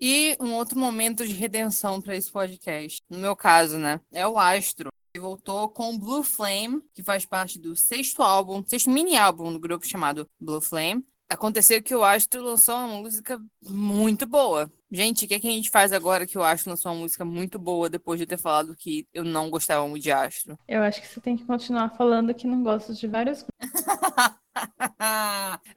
E um outro momento de redenção para esse podcast, no meu caso, né, é o Astro. Ele voltou com Blue Flame, que faz parte do sexto álbum, sexto mini álbum do grupo chamado Blue Flame. Aconteceu que o Astro lançou uma música muito boa. Gente, o que, é que a gente faz agora que o Astro lançou uma música muito boa depois de ter falado que eu não gostava muito de Astro? Eu acho que você tem que continuar falando que não gosta de várias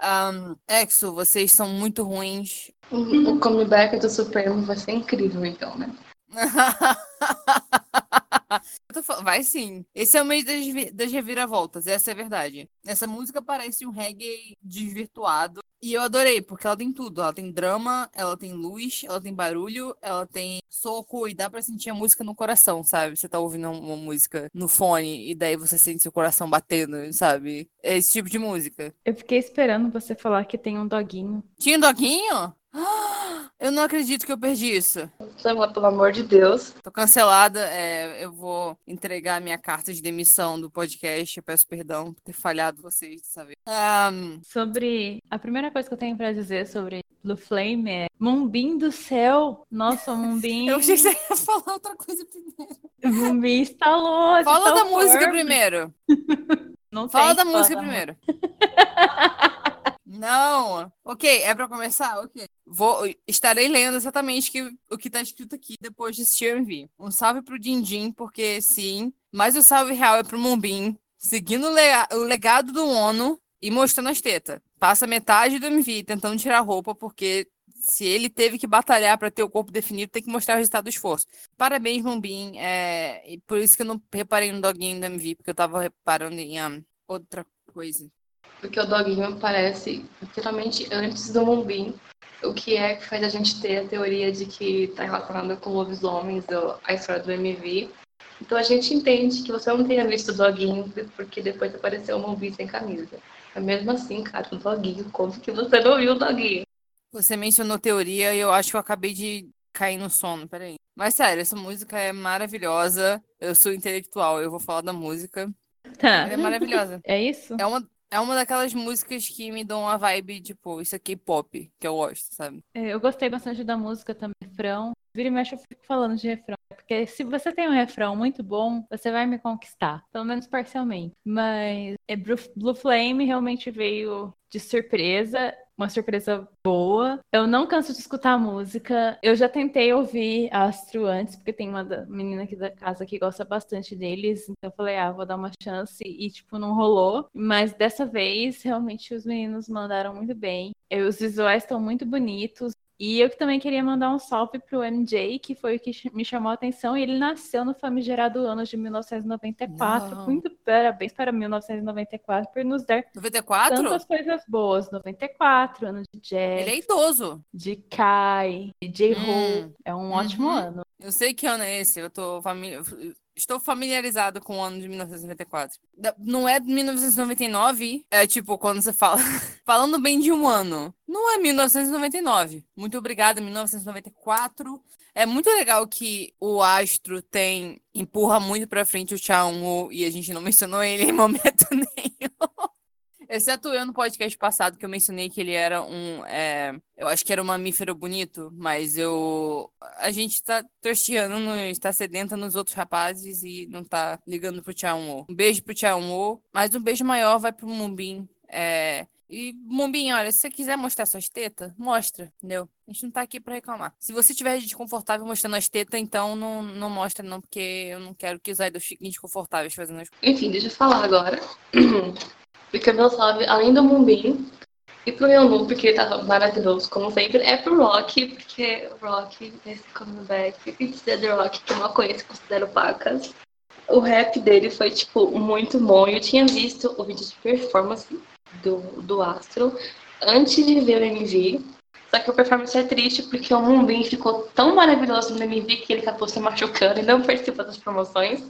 um, Exo, vocês são muito ruins. O comeback do Supremo vai ser incrível, então, né? Vai sim. Esse é o mês das, das reviravoltas, essa é a verdade. Essa música parece um reggae desvirtuado. E eu adorei, porque ela tem tudo. Ela tem drama, ela tem luz, ela tem barulho, ela tem soco e dá pra sentir a música no coração, sabe? Você tá ouvindo uma música no fone e daí você sente seu coração batendo, sabe? É esse tipo de música. Eu fiquei esperando você falar que tem um doguinho. Tinha um doguinho? Eu não acredito que eu perdi isso. Pelo amor de Deus. Tô cancelada. É, eu vou entregar minha carta de demissão do podcast. Eu peço perdão por ter falhado vocês dessa vez. Um... Sobre. A primeira coisa que eu tenho pra dizer sobre Blue Flame é Mumbim do céu. Nossa, Mumbim. eu achei que você ia falar outra coisa primeiro. Mumbim instalou. Fala da música primeiro. Não Fala da música primeiro. Não. Ok, é para começar? Ok. Vou, estarei lendo exatamente que, o que está escrito aqui depois de assistir o MV. Um salve pro Dindim, porque sim. Mas o salve real é pro Mumbim, seguindo o, lega, o legado do ONU e mostrando as tetas. Passa metade do MV tentando tirar roupa, porque se ele teve que batalhar para ter o corpo definido, tem que mostrar o resultado do esforço. Parabéns, Mumbim. É, por isso que eu não reparei no doguinho do MV, porque eu tava reparando em um, outra coisa. Porque o doguinho aparece literalmente antes do Mumbim, o que é que faz a gente ter a teoria de que está relacionado com lobisomens, a história do MV. Então a gente entende que você não tenha visto o doguinho porque depois apareceu o Mumbim sem camisa. Mas mesmo assim, cara, o doguinho, como que você não viu o doguinho? Você mencionou teoria e eu acho que eu acabei de cair no sono, peraí. Mas sério, essa música é maravilhosa. Eu sou intelectual, eu vou falar da música. Tá. Ela é maravilhosa. É isso? É uma, é uma daquelas músicas que me dão uma vibe, tipo, isso aqui é pop, que eu gosto, sabe? É, eu gostei bastante da música também, refrão. Vira e mexe, eu fico falando de refrão. Porque se você tem um refrão muito bom, você vai me conquistar. Pelo menos parcialmente. Mas é, Blue Flame realmente veio de surpresa uma surpresa boa. Eu não canso de escutar música. Eu já tentei ouvir Astro antes, porque tem uma menina aqui da casa que gosta bastante deles. Então eu falei, ah, vou dar uma chance. E, tipo, não rolou. Mas dessa vez, realmente, os meninos mandaram muito bem. Os visuais estão muito bonitos. E eu também queria mandar um salve pro MJ, que foi o que me chamou a atenção. E ele nasceu no famigerado ano de 1994. Não. Muito parabéns para 1994 por nos dar 94? tantas coisas boas. 94, ano de jazz. Ele é idoso. De Kai, de J-Ho. Hum. É um ótimo uhum. ano. Eu sei que ano é esse. Eu tô família Estou familiarizado com o ano de 1994. Não é 1999? É tipo, quando você fala. Falando bem de um ano. Não é 1999. Muito obrigada, 1994. É muito legal que o Astro tem. empurra muito pra frente o Chao e a gente não mencionou ele em momento nenhum. Exceto eu no podcast passado que eu mencionei que ele era um. É, eu acho que era um mamífero bonito, mas eu. A gente tá torsteando, está sedenta nos outros rapazes e não tá ligando pro Tchau Um beijo pro Tchau mas um beijo maior vai pro Mumbim. É, e, Mumbim, olha, se você quiser mostrar suas tetas, mostra, entendeu? A gente não tá aqui pra reclamar. Se você estiver desconfortável mostrando as tetas, então não, não mostra, não, porque eu não quero que os idols fiquem desconfortáveis fazendo as coisas. Enfim, deixa eu falar agora. Porque meu salve, além do Mumbim, e pro Yonu, porque ele tava maravilhoso, como sempre, é pro Rock, porque o Rock, esse comeback, e dizer The Rock, que eu não conheço, considero pacas. O rap dele foi, tipo, muito bom. Eu tinha visto o vídeo de performance do, do Astro antes de ver o MV. Só que a performance é triste porque o Mumbim ficou tão maravilhoso no MV que ele acabou se machucando e não participa das promoções.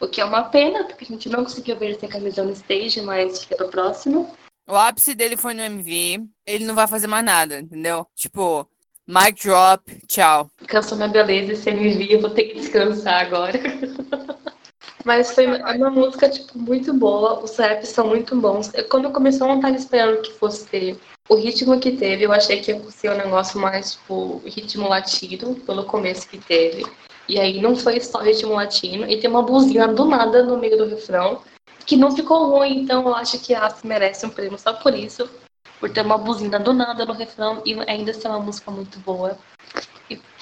O que é uma pena, porque a gente não conseguiu ver ele sem camisa no stage, mas fica pro próximo. O ápice dele foi no MV. Ele não vai fazer mais nada, entendeu? Tipo, mic drop, tchau. Cansou minha beleza esse MV, eu vou ter que descansar agora. Mas foi uma música, tipo, muito boa. Os raps são muito bons. Quando eu comecei, eu não estava esperando que fosse ter o ritmo que teve, eu achei que ia ser um negócio mais, tipo, ritmo latino, pelo começo que teve. E aí não foi só ritmo latino, e tem uma buzina do nada no meio do refrão, que não ficou ruim, então eu acho que a As merece um prêmio só por isso, por ter uma buzina do nada no refrão e ainda ser uma música muito boa.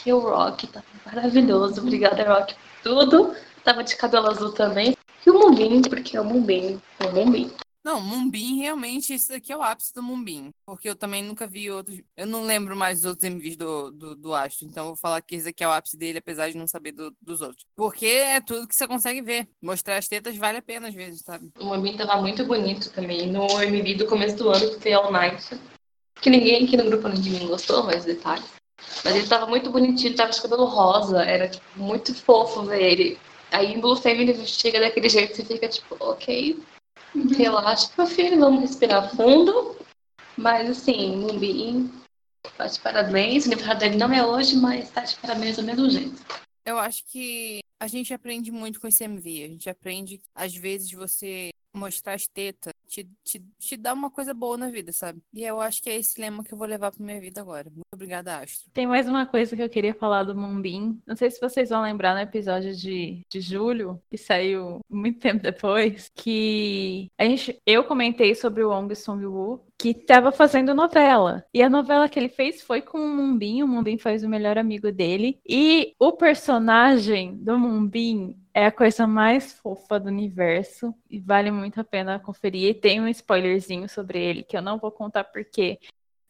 E o Rock tá maravilhoso, obrigada Rock por tudo. Tava de cabelo azul também. E o Mumbim, porque é o Mumbim, é o Mumbim. Não, Mumbim, realmente, isso aqui é o ápice do Mumbim. Porque eu também nunca vi outros. Eu não lembro mais dos outros MVs do, do, do Astro. Então eu vou falar que esse aqui é o ápice dele, apesar de não saber do, dos outros. Porque é tudo que você consegue ver. Mostrar as tetas vale a pena às vezes, sabe? O Mumbim tava muito bonito também. No MV do começo do ano, que foi All Night. Que ninguém aqui no grupo de mim gostou, mas detalhes. Mas ele tava muito bonitinho, tava de cabelo rosa. Era tipo, muito fofo ver ele. Aí em Blue Flame ele chega daquele jeito, você fica tipo, ok, Relaxa, meu filho, vamos respirar fundo. Mas assim, Mumbim, tá de parabéns. O aniversário dele não é hoje, mas tá de parabéns do mesmo jeito. Eu acho que a gente aprende muito com esse MV. A gente aprende, às vezes, você mostrar as tetas te, te, te dá uma coisa boa na vida, sabe? E eu acho que é esse lema que eu vou levar pra minha vida agora. Muito obrigada, Astro. Tem mais uma coisa que eu queria falar do Mumbim. Não sei se vocês vão lembrar no episódio de, de julho, que saiu muito tempo depois, que a gente, eu comentei sobre o Wong Song-woo, que estava fazendo novela. E a novela que ele fez foi com o Mumbim. O Mumbim faz o melhor amigo dele. E o personagem do Mumbim é a coisa mais fofa do universo e vale muito a pena conferir. E tem um spoilerzinho sobre ele que eu não vou contar porque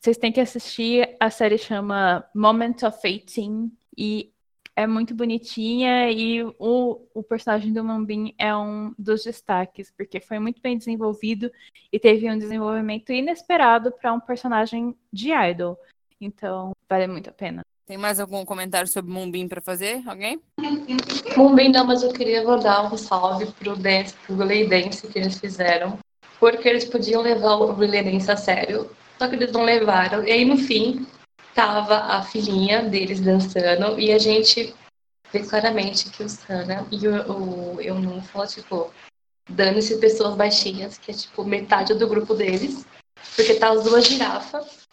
vocês têm que assistir. A série chama Moment of 18 e é muito bonitinha e o, o personagem do Mambin é um dos destaques, porque foi muito bem desenvolvido e teve um desenvolvimento inesperado para um personagem de idol. Então, vale muito a pena. Tem mais algum comentário sobre Mumbim para fazer? Alguém? Mumbim não, mas eu queria mandar um salve pro dance, pro Relay Dance que eles fizeram. Porque eles podiam levar o Relay Dance a sério, só que eles não levaram. E aí, no fim, tava a filhinha deles dançando e a gente vê claramente que o Sana e o, o Eunun falam, tipo, dando-se pessoas baixinhas, que é, tipo, metade do grupo deles. Porque tá as duas girafas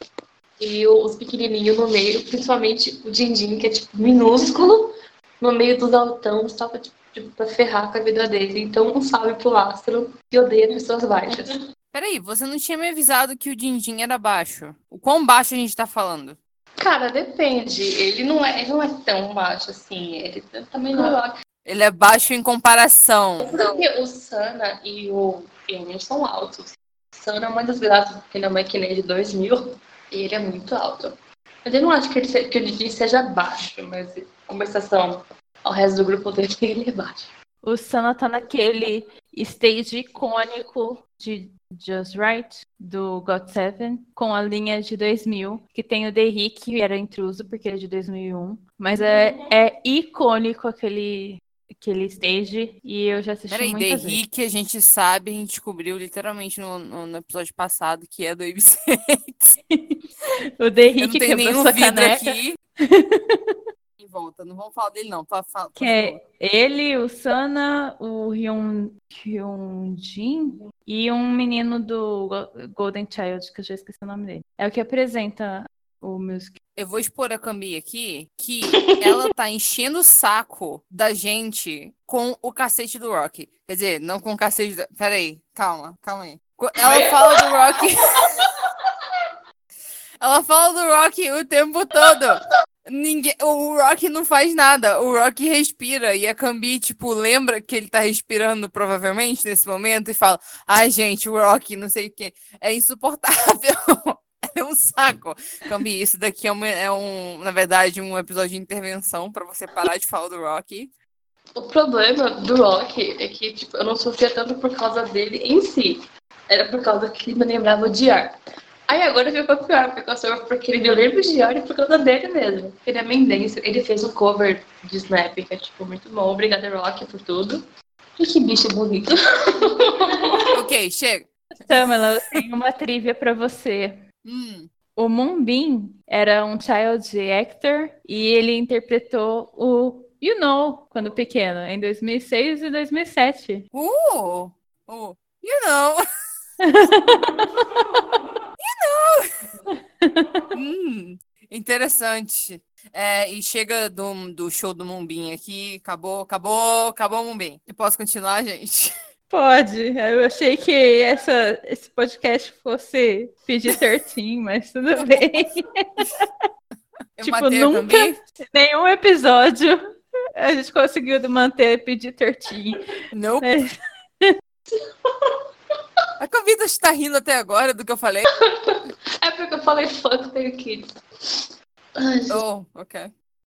e os pequenininhos no meio, principalmente o Dindim, que é tipo minúsculo, no meio dos altão, só pra, tipo, tipo, pra ferrar com a vida dele. Então, um salve pro Astro, que odeia pessoas baixas. Peraí, você não tinha me avisado que o Dindim era baixo. O quão baixo a gente tá falando? Cara, depende. Ele não é, ele não é tão baixo assim. Ele também não é. Ele é baixo em comparação. Porque o Sana e o Emin são altos. O Sana é uma desgraça, porque não é que nem de 2000. E ele é muito alto. Mas eu não acho que ele, que ele seja baixo, mas em conversação ao resto do grupo dele, ele é baixo. O Sana tá naquele stage icônico de Just Right, do God Seven, com a linha de 2000, que tem o Derrick, que era intruso, porque ele é de 2001. Mas é, é icônico aquele, aquele stage, e eu já assisti Peraí, muitas Derrick, a gente sabe, a gente descobriu literalmente no, no, episódio passado que é do ABC. o não tenho quebrou sua caneca. aqui. volta, não vamos falar dele não. Fa, fa, Que é ele, o Sana, o Hyun, Hyunjin e um menino do Go- Golden Child, que eu já esqueci o nome dele. É o que apresenta o music. Eu vou expor a Cambi aqui que ela tá enchendo o saco da gente com o cacete do Rock. Quer dizer, não com o cacete. Do... Peraí, calma, calma aí. Ela fala do Rock. ela fala do Rock o tempo todo. Ninguém, o Rock não faz nada, o Rock respira e a Cambi, tipo, lembra que ele tá respirando provavelmente nesse momento e fala: Ai, gente, o Rock, não sei o que, é insuportável. É um saco. Cambi, isso daqui é, uma- é um, na verdade, um episódio de intervenção pra você parar de falar do Rock. O problema do Rock é que tipo, eu não sofria tanto por causa dele em si. Era por causa que me lembrava de Ar. Aí agora ficou pior, eu sofro porque ele me lembra de e por causa dele mesmo. Ele é mendense, ele fez um cover de Snap, que é tipo muito bom. Obrigada, Rock, por tudo. E que bicho bonito. Ok, chega. Samela, eu tenho uma trivia pra você. Hum, O Moonbin era um child actor e ele interpretou o You Know quando pequeno, em 2006 e 2007. uh, uh, you know. hum, interessante. É, e chega do, do show do Mumbim aqui, acabou, acabou, acabou o Mumbim. Eu posso continuar, gente? Pode. Eu achei que essa, esse podcast fosse pedir certinho, mas tudo bem. Eu tipo, nunca, nenhum episódio a gente conseguiu manter pedir certinho. Não. A Covida está rindo até agora do que eu falei. É porque eu falei fuck the kids. Oh, ok.